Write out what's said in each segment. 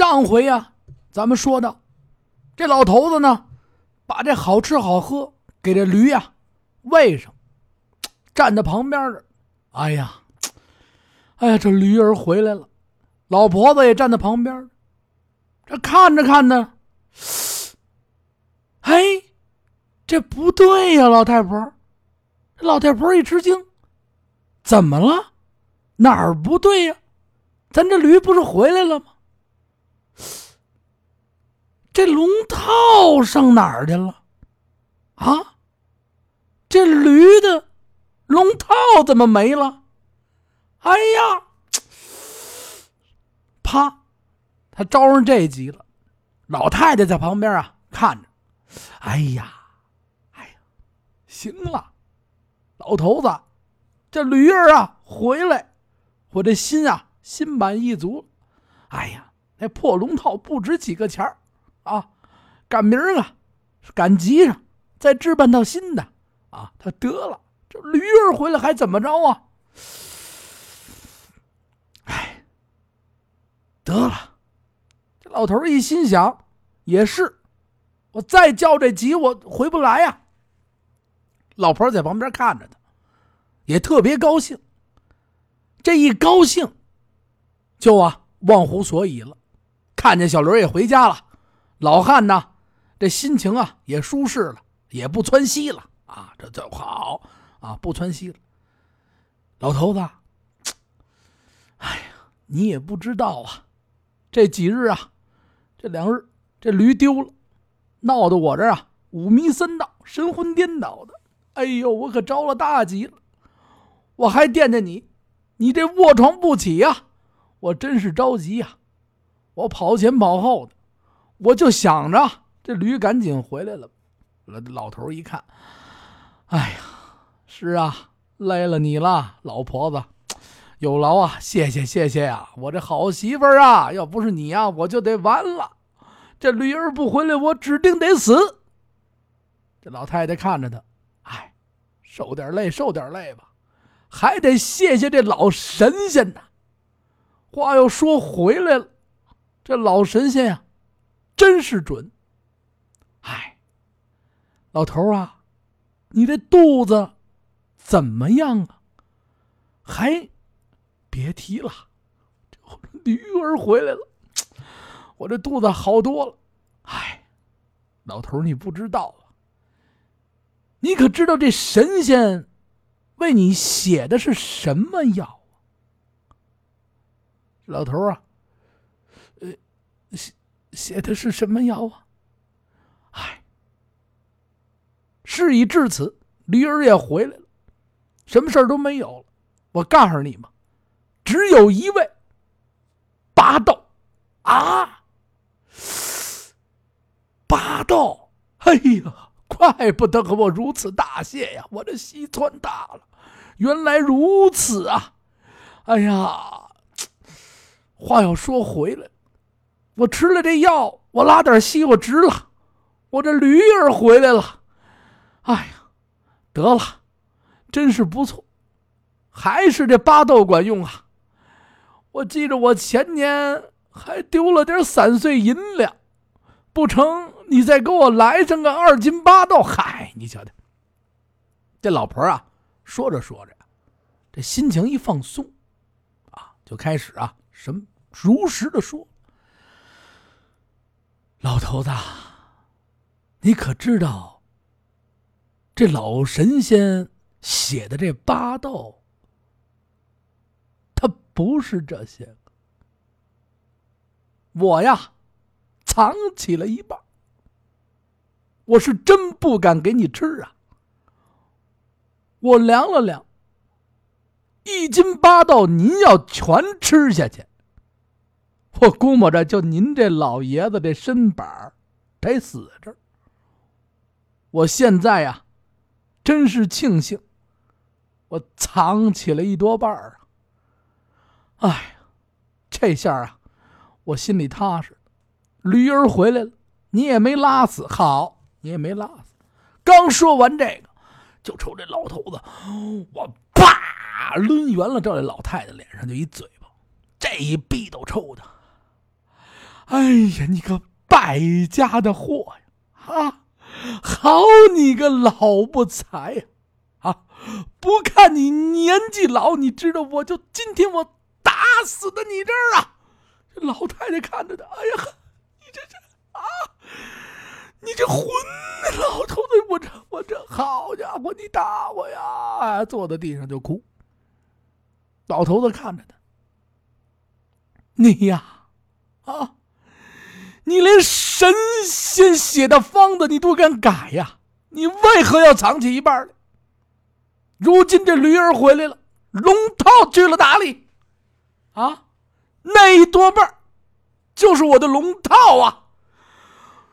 上回呀，咱们说到，这老头子呢，把这好吃好喝给这驴呀喂上，站在旁边的，哎呀，哎呀，这驴儿回来了，老婆子也站在旁边，这看着看着，哎，这不对呀，老太婆，老太婆一吃惊，怎么了？哪儿不对呀？咱这驴不是回来了吗？这龙套上哪儿去了？啊，这驴的龙套怎么没了？哎呀，啪，他招上这急了。老太太在旁边啊看着，哎呀，哎呀，行了，老头子，这驴儿啊回来，我这心啊。心满意足，哎呀，那破龙套不值几个钱儿啊！赶明儿啊，赶集上再置办套新的啊！他得了，这驴儿回来还怎么着啊？哎，得了，这老头一心想，也是，我再叫这急，我回不来呀。老婆在旁边看着他，也特别高兴。这一高兴。就啊，忘乎所以了。看见小刘也回家了，老汉呢，这心情啊也舒适了，也不窜稀了啊，这就好啊，不窜稀了。老头子，哎呀，你也不知道啊，这几日啊，这两日这驴丢了，闹得我这啊五迷三道、神魂颠倒的。哎呦，我可着了大急了，我还惦着你，你这卧床不起呀。我真是着急呀！我跑前跑后的，我就想着这驴赶紧回来了。老头一看，哎呀，是啊，累了你了，老婆子，有劳啊，谢谢谢谢呀！我这好媳妇儿啊，要不是你呀，我就得完了。这驴儿不回来，我指定得死。这老太太看着他，哎，受点累，受点累吧，还得谢谢这老神仙呐。话又说回来了，这老神仙呀，真是准。哎，老头啊，你这肚子怎么样啊？还别提了，驴儿回来了，我这肚子好多了。哎，老头你不知道啊，你可知道这神仙为你写的是什么药？老头啊，呃，写写的是什么药啊？唉，事已至此，驴儿也回来了，什么事儿都没有了。我告诉你嘛，只有一位八道啊，八道！哎呀，怪不得和我如此大谢呀！我这心窜大了，原来如此啊！哎呀！话要说回来，我吃了这药，我拉点稀，我值了。我这驴儿回来了，哎呀，得了，真是不错，还是这巴豆管用啊！我记着我前年还丢了点散碎银两，不成，你再给我来上个二斤巴豆。嗨，你瞧瞧，这老婆啊，说着说着，这心情一放松，啊，就开始啊。什么？如实的说，老头子，你可知道，这老神仙写的这八道，他不是这些。我呀，藏起了一半。我是真不敢给你吃啊。我量了量，一斤八道，您要全吃下去。我估摸着，就您这老爷子这身板得死这儿。我现在呀，真是庆幸，我藏起了一多半儿啊。哎，这下啊，我心里踏实。驴儿回来了，你也没拉死，好，你也没拉死。刚说完这个，就瞅这老头子，我啪抡圆了，照这老太太脸上就一嘴巴，这一逼都抽的。哎呀，你个败家的货呀！啊，好你个老不才呀！啊，不看你年纪老，你知道我就今天我打死的你这儿啊！老太太看着他，哎呀，你这这啊，你这混老头子，我这我这好家伙，你打我呀！哎坐在地上就哭。老头子看着他，你呀，啊，你连神仙写的方子你都敢改呀？你为何要藏起一半来？如今这驴儿回来了，龙套去了哪里？啊，那一多半就是我的龙套啊！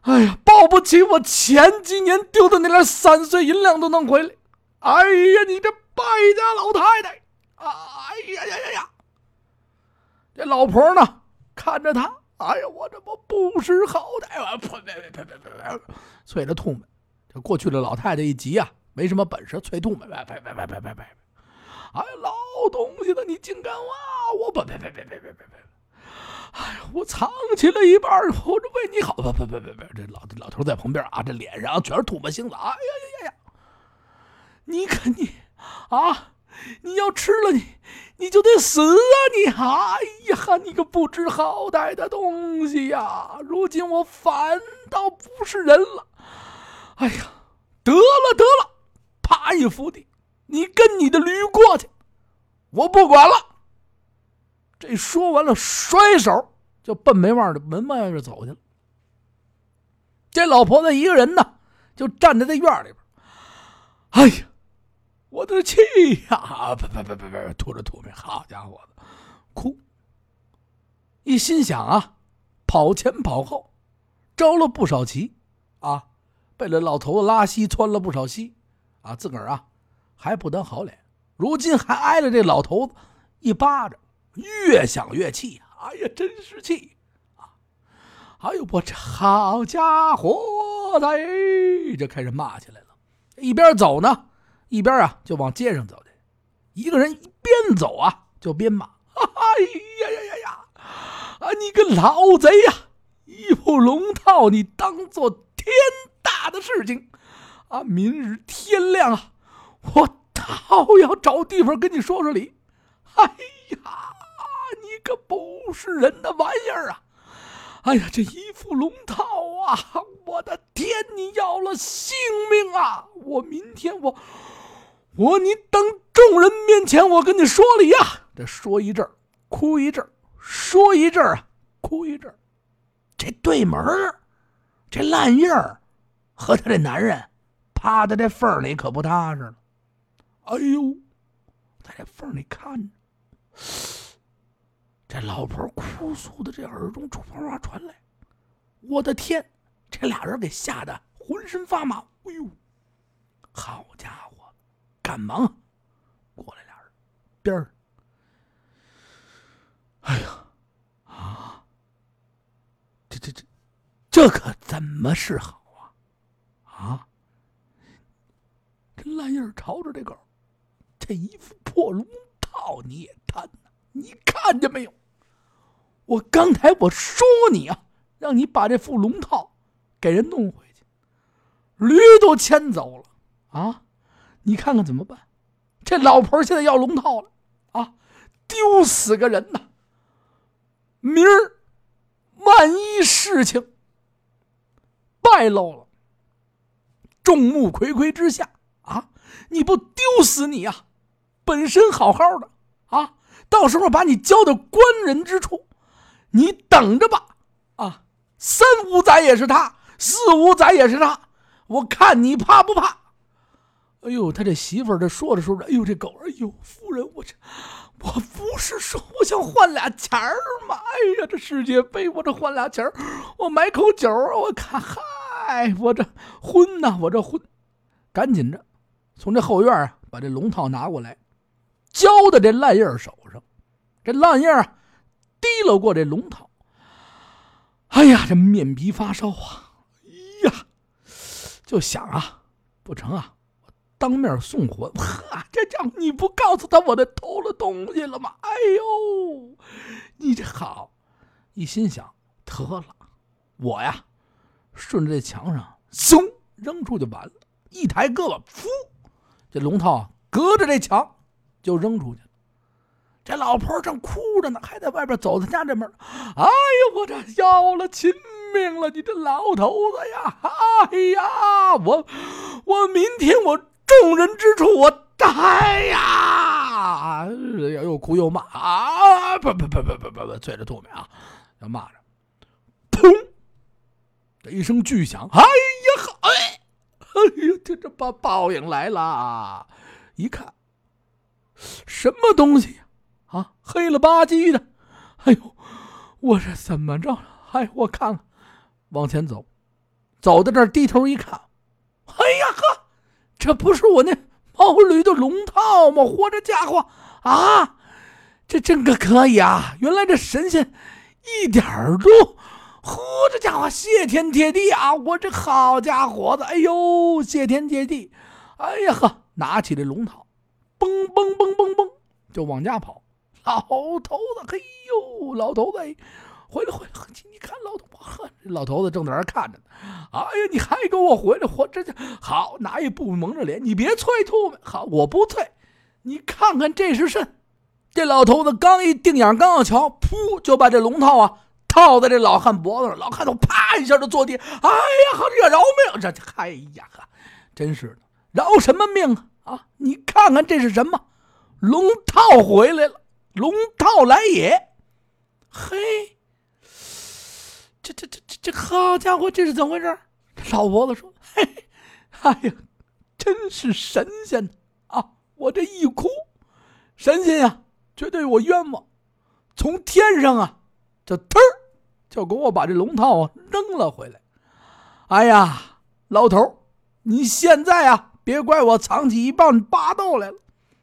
哎呀，保不齐我前几年丢的那点三岁银两都能回来。哎呀，你这败家老太太！哎呀呀呀呀！这老婆呢，看着他，哎呀，我这不不识好歹，我呸呸呸呸呸呸，啐着吐沫。这过去的老太太一急啊。没什么本事，啐吐沫，别别别别别别别！哎呀，老东西了，你竟敢挖我！呸呸呸呸呸呸呸！哎呀，我藏起了一半，我这为你好，别别别别别！这老老头在旁边啊，这脸上全是吐沫星子。哎呀呀呀呀！你看你啊，你要吃了你，你就得死啊你！哎呀，你个不知好歹的东西呀！如今我反倒不是人了。哎呀，得了得了！啪一伏地，你跟你的驴过去，我不管了。这说完了，甩手就奔门外的门外边走去了。这老婆子一个人呢，就站在这院里边。哎呀，我的气呀！不不不不不，吐着吐沫，好家伙的，哭。一心想啊，跑前跑后，着了不少棋啊，被这老头子拉稀穿了不少稀。啊，自个儿啊，还不得好脸，如今还挨了这老头子一巴掌，越想越气哎呀，真是气啊！哎呦，我这好家伙的，就开始骂起来了。一边走呢，一边啊就往街上走去。一个人一边走啊，就边骂：“哎呀呀呀呀！啊，你个老贼呀！一副龙套，你当做天大的事情。”啊！明日天亮啊，我倒要找地方跟你说说理。哎呀，你个不是人的玩意儿啊！哎呀，这一副龙套啊！我的天，你要了性命啊！我明天我我你等众人面前，我跟你说理呀！这说一阵哭一阵说一阵啊，哭一阵这对门这烂印儿和他这男人。趴在这缝里可不踏实了。哎呦，在这缝里看着，这老婆哭诉的这耳中传话传来，我的天！这俩人给吓得浑身发麻。哎呦，好家伙，赶忙过来俩人边儿。哎呀，啊，这这这，这可怎么是好啊？啊！这烂印朝着这狗，这一副破龙套你也贪呐？你看见没有？我刚才我说你啊，让你把这副龙套给人弄回去，驴都牵走了啊！你看看怎么办？这老婆现在要龙套了啊！丢死个人呐！明儿万一事情败露了，众目睽睽之下啊。你不丢死你呀！本身好好的啊，到时候把你交到官人之处，你等着吧！啊，三五载也是他，四五载也是他，我看你怕不怕？哎呦，他这媳妇儿这说着说着，哎呦，这狗，哎呦，夫人，我这我不是说我想换俩钱儿吗？哎呀，这世界杯，我这换俩钱儿，我买口酒我看，嗨，我这昏呐，我这昏，赶紧着。从这后院啊，把这龙套拿过来，交到这烂叶手上。这烂叶啊，提了过这龙套。哎呀，这面皮发烧啊！哎呀，就想啊，不成啊，当面送魂。呵，这叫你不告诉他我这偷了东西了吗？哎呦，你这好，一心想，得了，我呀，顺着这墙上，嗖扔出去完了。一抬胳膊，噗，这龙套啊，隔着这墙就扔出去了。这老婆正哭着呢，还在外边走他家这门。哎呦，我这要了亲命了！你这老头子呀！哎呀，我我明天我众人之处我待呀！又哭又骂啊！不不不不不不不，啐着吐沫啊，要骂着。砰！这一声巨响，哎呀，哎，哎呀，这这报报应来了！一看，什么东西呀？啊，黑了吧唧的！哎呦，我这怎么着？哎，我看看，往前走，走到这儿，低头一看，哎呀，这不是我那毛驴的龙套吗？活着家伙啊，这真个可以啊！原来这神仙一点儿都。呵，这家伙谢天谢地啊！我这好家伙子，哎呦，谢天谢地！哎呀呵，拿起这龙套，嘣嘣嘣嘣嘣，就往家跑。老头子，嘿呦，老头子，回来回来！你看老头子，老头子正在那看着呢。哎呀，你还给我回来！我这就好，拿一布蒙着脸，你别催吐沫。好，我不催。你看看这是甚？这老头子刚一定眼，刚要瞧，噗，就把这龙套啊。套在这老汉脖子上，老汉头啪一下就坐地。哎呀，好这饶命！这哎呀呵，真是的，饶什么命啊！啊，你看看这是什么？龙套回来了，龙套来也。嘿，这这这这这好家伙，这是怎么回事？老婆子说：“嘿，哎呀，真是神仙啊！我这一哭，神仙呀，绝对我冤枉，从天上啊，就忒儿。”就给我把这龙套啊扔了回来。哎呀，老头你现在啊，别怪我藏起一半八斗来了。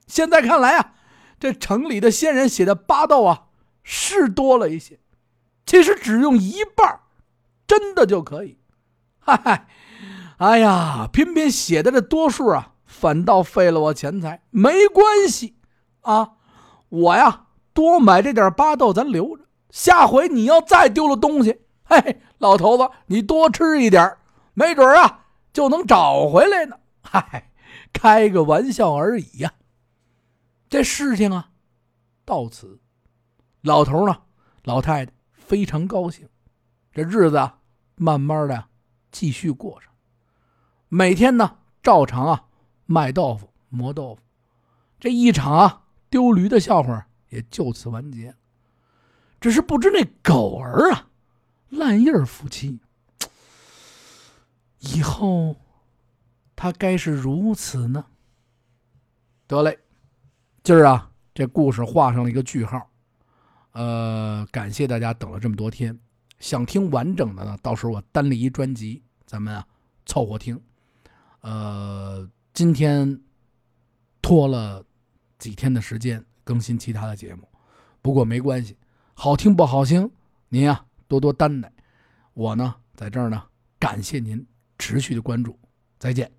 现在看来啊，这城里的仙人写的八斗啊，是多了一些。其实只用一半，真的就可以。嗨嗨，哎呀，偏偏写的这多数啊，反倒费了我钱财。没关系啊，我呀，多买这点巴豆，咱留着。下回你要再丢了东西，嘿，老头子，你多吃一点没准啊就能找回来呢。嗨，开个玩笑而已呀。这事情啊，到此，老头呢，老太太非常高兴，这日子啊，慢慢的继续过着，每天呢，照常啊卖豆腐磨豆腐，这一场啊丢驴的笑话也就此完结。只是不知那狗儿啊，烂叶夫妻以后他该是如此呢？得嘞，今儿啊，这故事画上了一个句号。呃，感谢大家等了这么多天，想听完整的呢，到时候我单立一专辑，咱们啊凑合听。呃，今天拖了几天的时间更新其他的节目，不过没关系。好听不好听，您呀多多担待。我呢在这儿呢，感谢您持续的关注。再见。